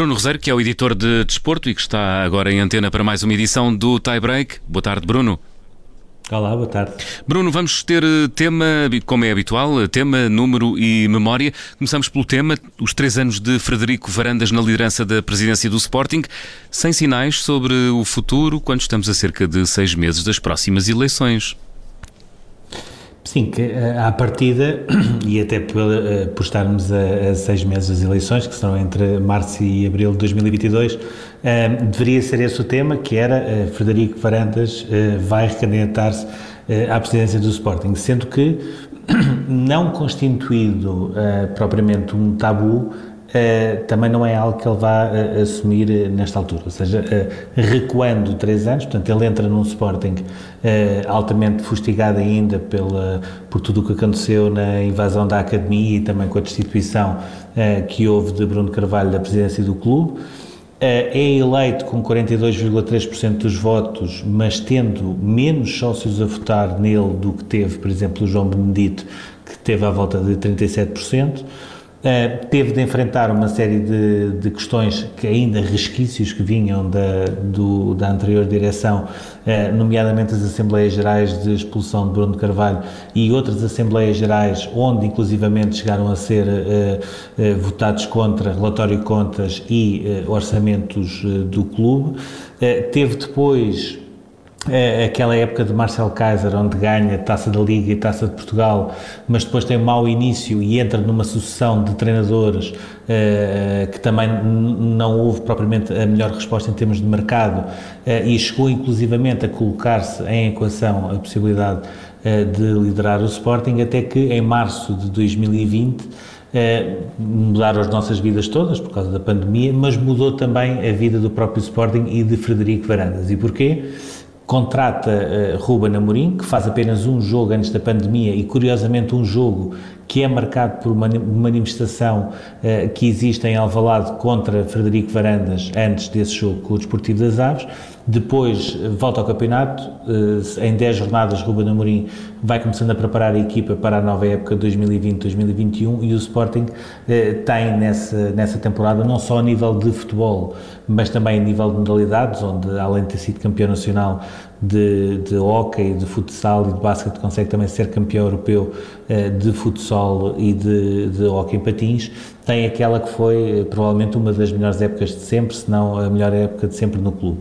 Bruno Rosário, que é o editor de Desporto e que está agora em antena para mais uma edição do Tie Break. Boa tarde, Bruno. Olá, boa tarde. Bruno, vamos ter eh, tema, como é habitual, eh, tema, número e memória. Começamos pelo tema, os três anos de Frederico Varandas na liderança da presidência do Sporting, sem sinais sobre o futuro, quando estamos a cerca de seis meses das próximas eleições. Sim, que eh, à partida, e até por, eh, por estarmos a, a, seis meses das eleições, que são entre março e abril de 2022, eh, deveria ser esse o tema, que era Frederico Varandas vai recandidatar-se à presidência do Sporting, sendo que, não constituído propriamente um tabu, Uh, também não é algo que ele vá uh, assumir uh, nesta altura, ou seja, recuando três anos, portanto ele entra num Sporting altamente fustigado ainda pela, por tudo o que aconteceu na invasão da Academia e também com a destituição que houve de Bruno Carvalho da presidência do clube, é eleito com 42,3% dos votos, mas tendo menos sócios a votar nele do que teve, por exemplo, o João Benedito, que teve à volta de 37%, Uh, teve de enfrentar uma série de, de, questões que ainda resquícios que vinham da, do, da anterior direção, uh, nomeadamente as Assembleias Gerais de expulsão de Bruno Carvalho e outras Assembleias Gerais onde inclusivamente chegaram a ser uh, votados contra relatório de contas e orçamentos do clube. teve depois é aquela época de Marcel Kaiser, onde ganha Taça da Liga e Taça de Portugal, mas depois tem um mau início e entra numa sucessão de treinadores eh, que também não houve propriamente a melhor resposta em termos de mercado eh, e chegou inclusivamente a colocar-se em equação a possibilidade eh, de liderar o Sporting, até que em março de 2020 mudaram as nossas vidas todas por causa da pandemia, mas mudou também a vida do próprio Sporting e de Frederico Varandas. E porquê? Contrata uh, Ruben Amorim, que faz apenas um jogo antes da pandemia e, curiosamente, um jogo que é marcado por uma manifestação uh, que existe em Alvalade contra Frederico Varandas antes desse jogo com o Desportivo das Aves. Depois volta ao campeonato, uh, em 10 jornadas Ruben Amorim vai começando a preparar a equipa para a nova época 2020-2021 e o Sporting uh, tem nessa, nessa temporada, não só a nível de futebol, mas também a nível de modalidades, onde além de ter sido campeão nacional de, de hockey, de futsal e de basquete, consegue também ser campeão europeu uh, de futsal e de, de hockey patins, tem aquela que foi uh, provavelmente uma das melhores épocas de sempre, se não a melhor época de sempre no clube.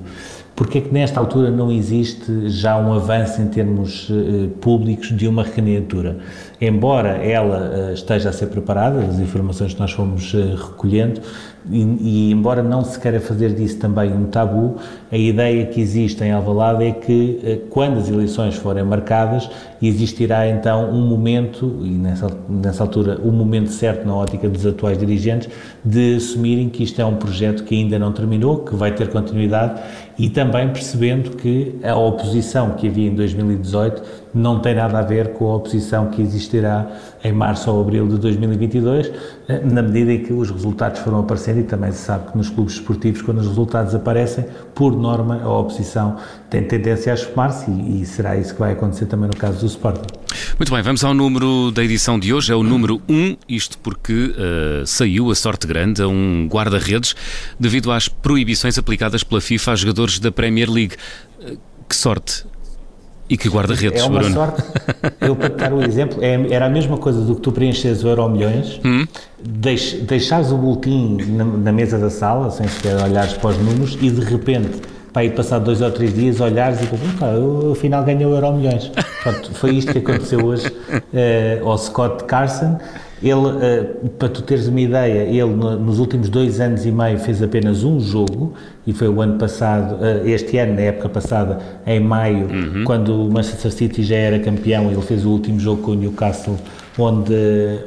Porque é que nesta altura não existe já um avanço em termos uh, públicos de uma recandidatura? Embora ela uh, esteja a ser preparada, as informações que nós fomos uh, recolhendo, e, e, embora não se queira fazer disso também um tabu, a ideia que existe em Alvalade é que quando as eleições forem marcadas, existirá então um momento, e nessa, nessa altura um momento certo na ótica dos atuais dirigentes, de assumirem que isto é um projeto que ainda não terminou, que vai ter continuidade e também percebendo que a oposição que havia em 2018 não tem nada a ver com a oposição que existirá em março ou abril de 2022, eh, na medida em que os resultados foram aparecendo e também se sabe que nos clubes esportivos, quando os resultados aparecem, por norma, a oposição tem tendência a esfumar-se e, será isso que vai acontecer também no caso do Sporting. Muito bem, vamos ao número da edição de hoje, é o número 1, isto porque uh, saiu a sorte grande a um guarda-redes devido às proibições aplicadas pela FIFA a jogadores da Premier League. Uh, que sorte e que guarda-redes, É uma Bruno. sorte. Eu, para dar o exemplo, é, era a mesma coisa do que tu preenches o euro milhões, hum? deix, deixares o boletim na, na, mesa da sala, sem sequer olhares para os números, e de repente, para ir passar dois ou três dias, olhares e pensar, eu afinal ganhei o euro milhões. Pronto, foi isto que aconteceu hoje uh, ao Scott Carson. Ele, uh, para tu teres uma ideia, ele no, nos últimos dois anos e meio fez apenas um jogo, e foi o ano passado, uh, este ano, na época passada, em maio, uhum. quando o Manchester City já era campeão, ele fez o último jogo com o Newcastle, onde,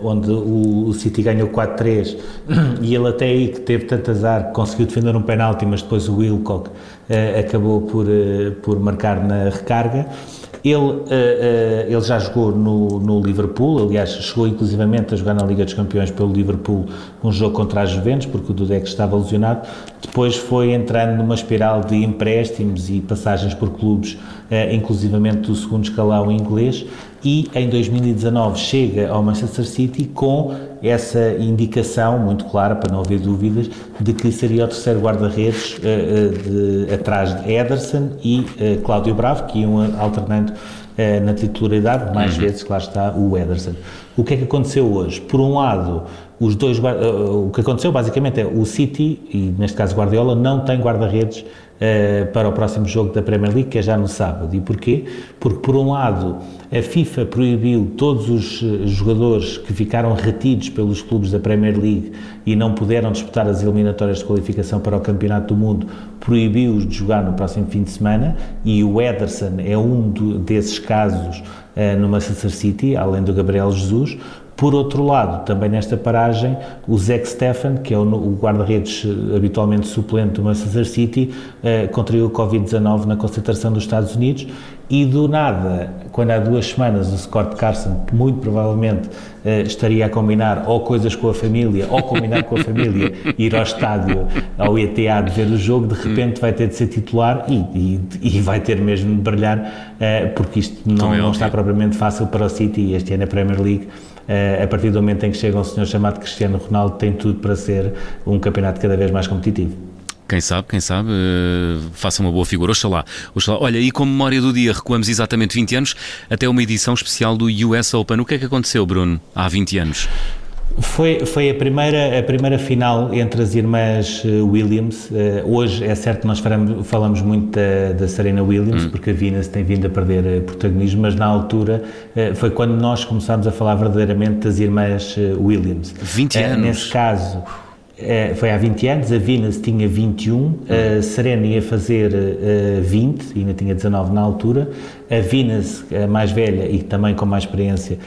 onde o, City ganhou 4-3, e ele até aí que teve tanto azar, conseguiu defender um penalti, mas depois o Wilcock uh, acabou por, por marcar na recarga. Ele, uh, ele já jogou no, no, Liverpool, aliás, chegou inclusivamente a jogar na Liga dos Campeões pelo Liverpool um jogo contra a Juventus, porque o Dudek estava lesionado. Depois foi entrando numa espiral de empréstimos e passagens por clubes, uh, inclusivamente do segundo escalão inglês, e em 2019 chega ao Manchester City com essa indicação muito clara, para não haver dúvidas, de que seria o terceiro guarda-redes uh, atrás de Ederson e uh, Cláudio Bravo, que iam alternando uh, na titularidade, mais uhum. vezes, claro está, o Ederson. O que é que aconteceu hoje? Por um lado, os dois, o que aconteceu basicamente é o City, e neste caso Guardiola, não tem guarda-redes uh, para o próximo jogo da Premier League, que é já no sábado. E porquê? Porque, por um lado, a FIFA proibiu todos os eh, jogadores que ficaram retidos pelos clubes da Premier League e não puderam disputar as eliminatórias de qualificação para o Campeonato do Mundo, proibiu-os de jogar no próximo fim de semana e o Ederson é um do, desses casos uh, no Manchester City, além do Gabriel Jesus. Por outro lado, também nesta paragem, o Zach Stefan, que é o, guarda-redes eh, habitualmente suplente do Manchester City, eh, contraiu o Covid-19 na concentração dos Estados Unidos e do nada, quando há duas semanas o Scott Carson, que muito provavelmente eh, estaria a combinar ou coisas com a família, ou combinar com a família, ir ao estádio, ao ETA de ver o jogo, de repente vai ter de ser titular e, e, e vai ter mesmo de brilhar, eh, porque isto não, não está propriamente fácil para o City e este ano a Premier League a partir do momento em que chega um senhor chamado Cristiano Ronaldo, tem tudo para ser um campeonato cada vez mais competitivo. Quem sabe, quem sabe, uh, faça uma boa figura. Oxalá, oxalá. Olha, e como memória do dia, recuamos exatamente 20 anos até uma edição especial do US Open. O que é que aconteceu, Bruno, há 20 anos? Foi, foi a, primeira, a primeira final entre as irmãs eh, Williams. Uh, hoje é certo que nós falamos, falamos muito da, da Serena Williams, hum. porque a Venus tem vindo a perder protagonismo, mas na altura foi quando nós começámos a falar verdadeiramente das irmãs Williams. 20 anos? nesse caso é, foi há 20 anos, a Venus tinha 21, a Serena ia fazer uh, 20, ainda tinha 19 na altura. A Venus, a mais velha e também com mais experiência,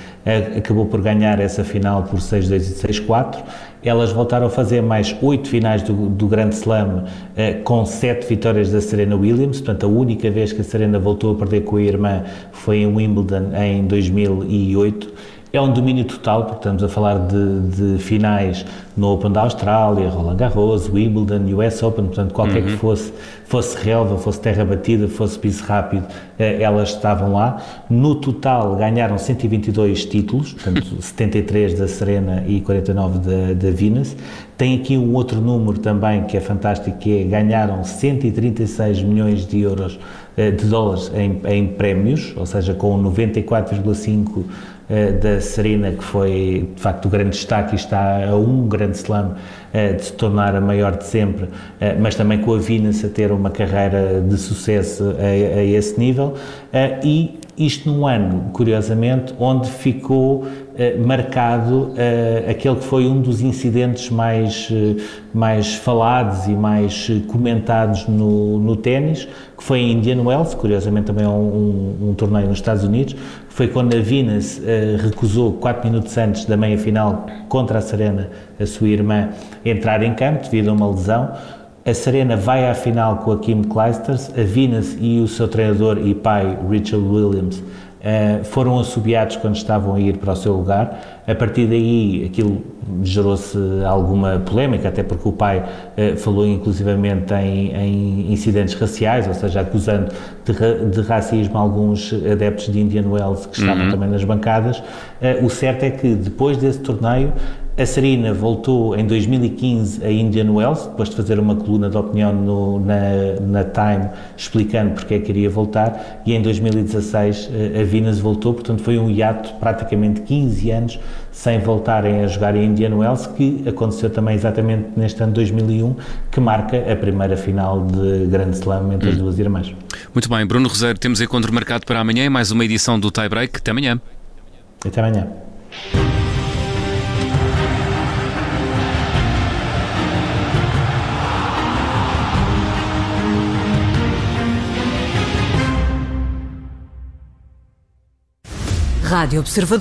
acabou por ganhar essa final por 6-2 e 6-4. Elas voltaram a fazer mais 8 finais do, do Grand Slam uh, com 7 vitórias da Serena Williams, portanto, a única vez que a Serena voltou a perder com a irmã foi em Wimbledon em 2008 é um domínio total, porque estamos a falar de, de finais no Open da Austrália, Roland Garros, Wimbledon, US Open, portanto, qualquer uhum. que fosse, fosse relva, fosse terra batida, fosse piso rápido, eh, elas estavam lá. No total, ganharam 122 títulos, portanto, 73 da Serena e 49 da, da Venus. Tem aqui um outro número também que é fantástico, que é ganharam 136 milhões de euros, de dólares em, em prémios, ou seja, com 94,5 eh, da Serena, que foi de facto o grande destaque e está a um grande slam eh, de se tornar a maior de sempre, eh, mas também com a Venus a ter uma carreira de sucesso a, a esse nível. E isto num ano, curiosamente, onde ficou eh, marcado eh, aquele que foi um dos incidentes mais, eh, mais falados e mais comentados no, no ténis, que foi em Indian Wells, curiosamente também é um, um, um torneio nos Estados Unidos, foi quando a Venus recusou, quatro minutos antes da meia-final, contra a Serena, a sua irmã, entrar em campo devido a uma lesão. A Serena vai à final com a Kim Clijsters, a Venus e o seu treinador e pai, Richard Williams, uh, foram assobiados quando estavam a ir para o seu lugar. A partir daí, aquilo gerou-se alguma polémica, até porque o pai uh, falou inclusivamente em, em, incidentes raciais, ou seja, acusando de, de, racismo alguns adeptos de Indian Wells que estavam uhum. também nas bancadas. Uh, o certo é que depois desse torneio, a Serena voltou em 2015 a Indian Wells, depois de fazer uma coluna de opinião no, na, na Time explicando porque é que queria voltar, e em 2016 eh, a Venus voltou, portanto foi um hiato praticamente 15 anos sem voltarem a jogar em Indian Wells, que aconteceu também exatamente neste ano 2001, que marca a primeira final de Grande Slam entre hum. as duas irmãs. Muito bem, Bruno Rosário, temos encontro marcado para amanhã, mais uma edição do Tie Break. Até amanhã. Até amanhã. Rádio Observador.